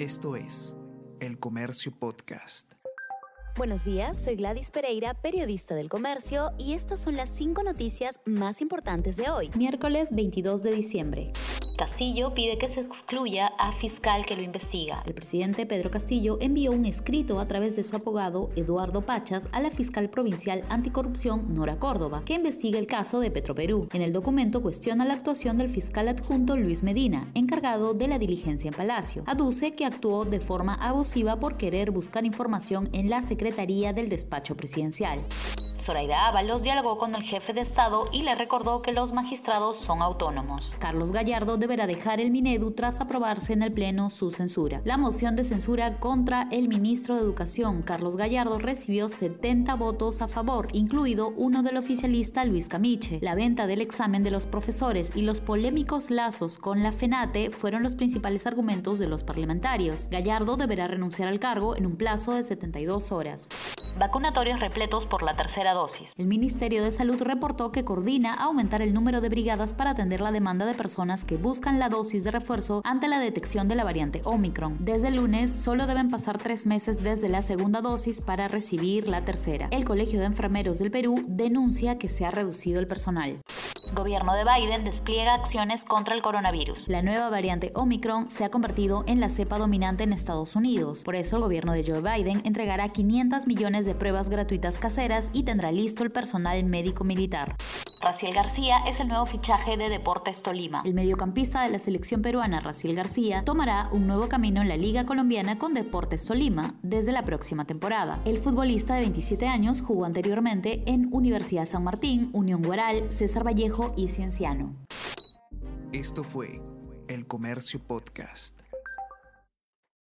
Esto es El Comercio Podcast. Buenos días, soy Gladys Pereira, periodista del comercio, y estas son las cinco noticias más importantes de hoy, miércoles 22 de diciembre. Castillo pide que se excluya a fiscal que lo investiga. El presidente Pedro Castillo envió un escrito a través de su abogado Eduardo Pachas a la fiscal provincial anticorrupción Nora Córdoba, que investiga el caso de Petroperú. En el documento cuestiona la actuación del fiscal adjunto Luis Medina, encargado de la diligencia en Palacio. Aduce que actuó de forma abusiva por querer buscar información en la Secretaría del Despacho Presidencial. Zoraida Ábalos dialogó con el jefe de Estado y le recordó que los magistrados son autónomos. Carlos Gallardo deberá dejar el Minedu tras aprobarse en el Pleno su censura. La moción de censura contra el ministro de Educación, Carlos Gallardo, recibió 70 votos a favor, incluido uno del oficialista Luis Camiche. La venta del examen de los profesores y los polémicos lazos con la FENATE fueron los principales argumentos de los parlamentarios. Gallardo deberá renunciar al cargo en un plazo de 72 horas. Vacunatorios repletos por la tercera dosis. El Ministerio de Salud reportó que coordina aumentar el número de brigadas para atender la demanda de personas que buscan la dosis de refuerzo ante la detección de la variante Omicron. Desde el lunes solo deben pasar tres meses desde la segunda dosis para recibir la tercera. El Colegio de Enfermeros del Perú denuncia que se ha reducido el personal. Gobierno de Biden despliega acciones contra el coronavirus. La nueva variante Omicron se ha convertido en la cepa dominante en Estados Unidos. Por eso el gobierno de Joe Biden entregará 500 millones de pruebas gratuitas caseras y tendrá listo el personal médico militar. Raciel García es el nuevo fichaje de Deportes Tolima. El mediocampista de la selección peruana, Raciel García, tomará un nuevo camino en la Liga Colombiana con Deportes Tolima desde la próxima temporada. El futbolista de 27 años jugó anteriormente en Universidad San Martín, Unión Guaral, César Vallejo y Cienciano. Esto fue El Comercio Podcast.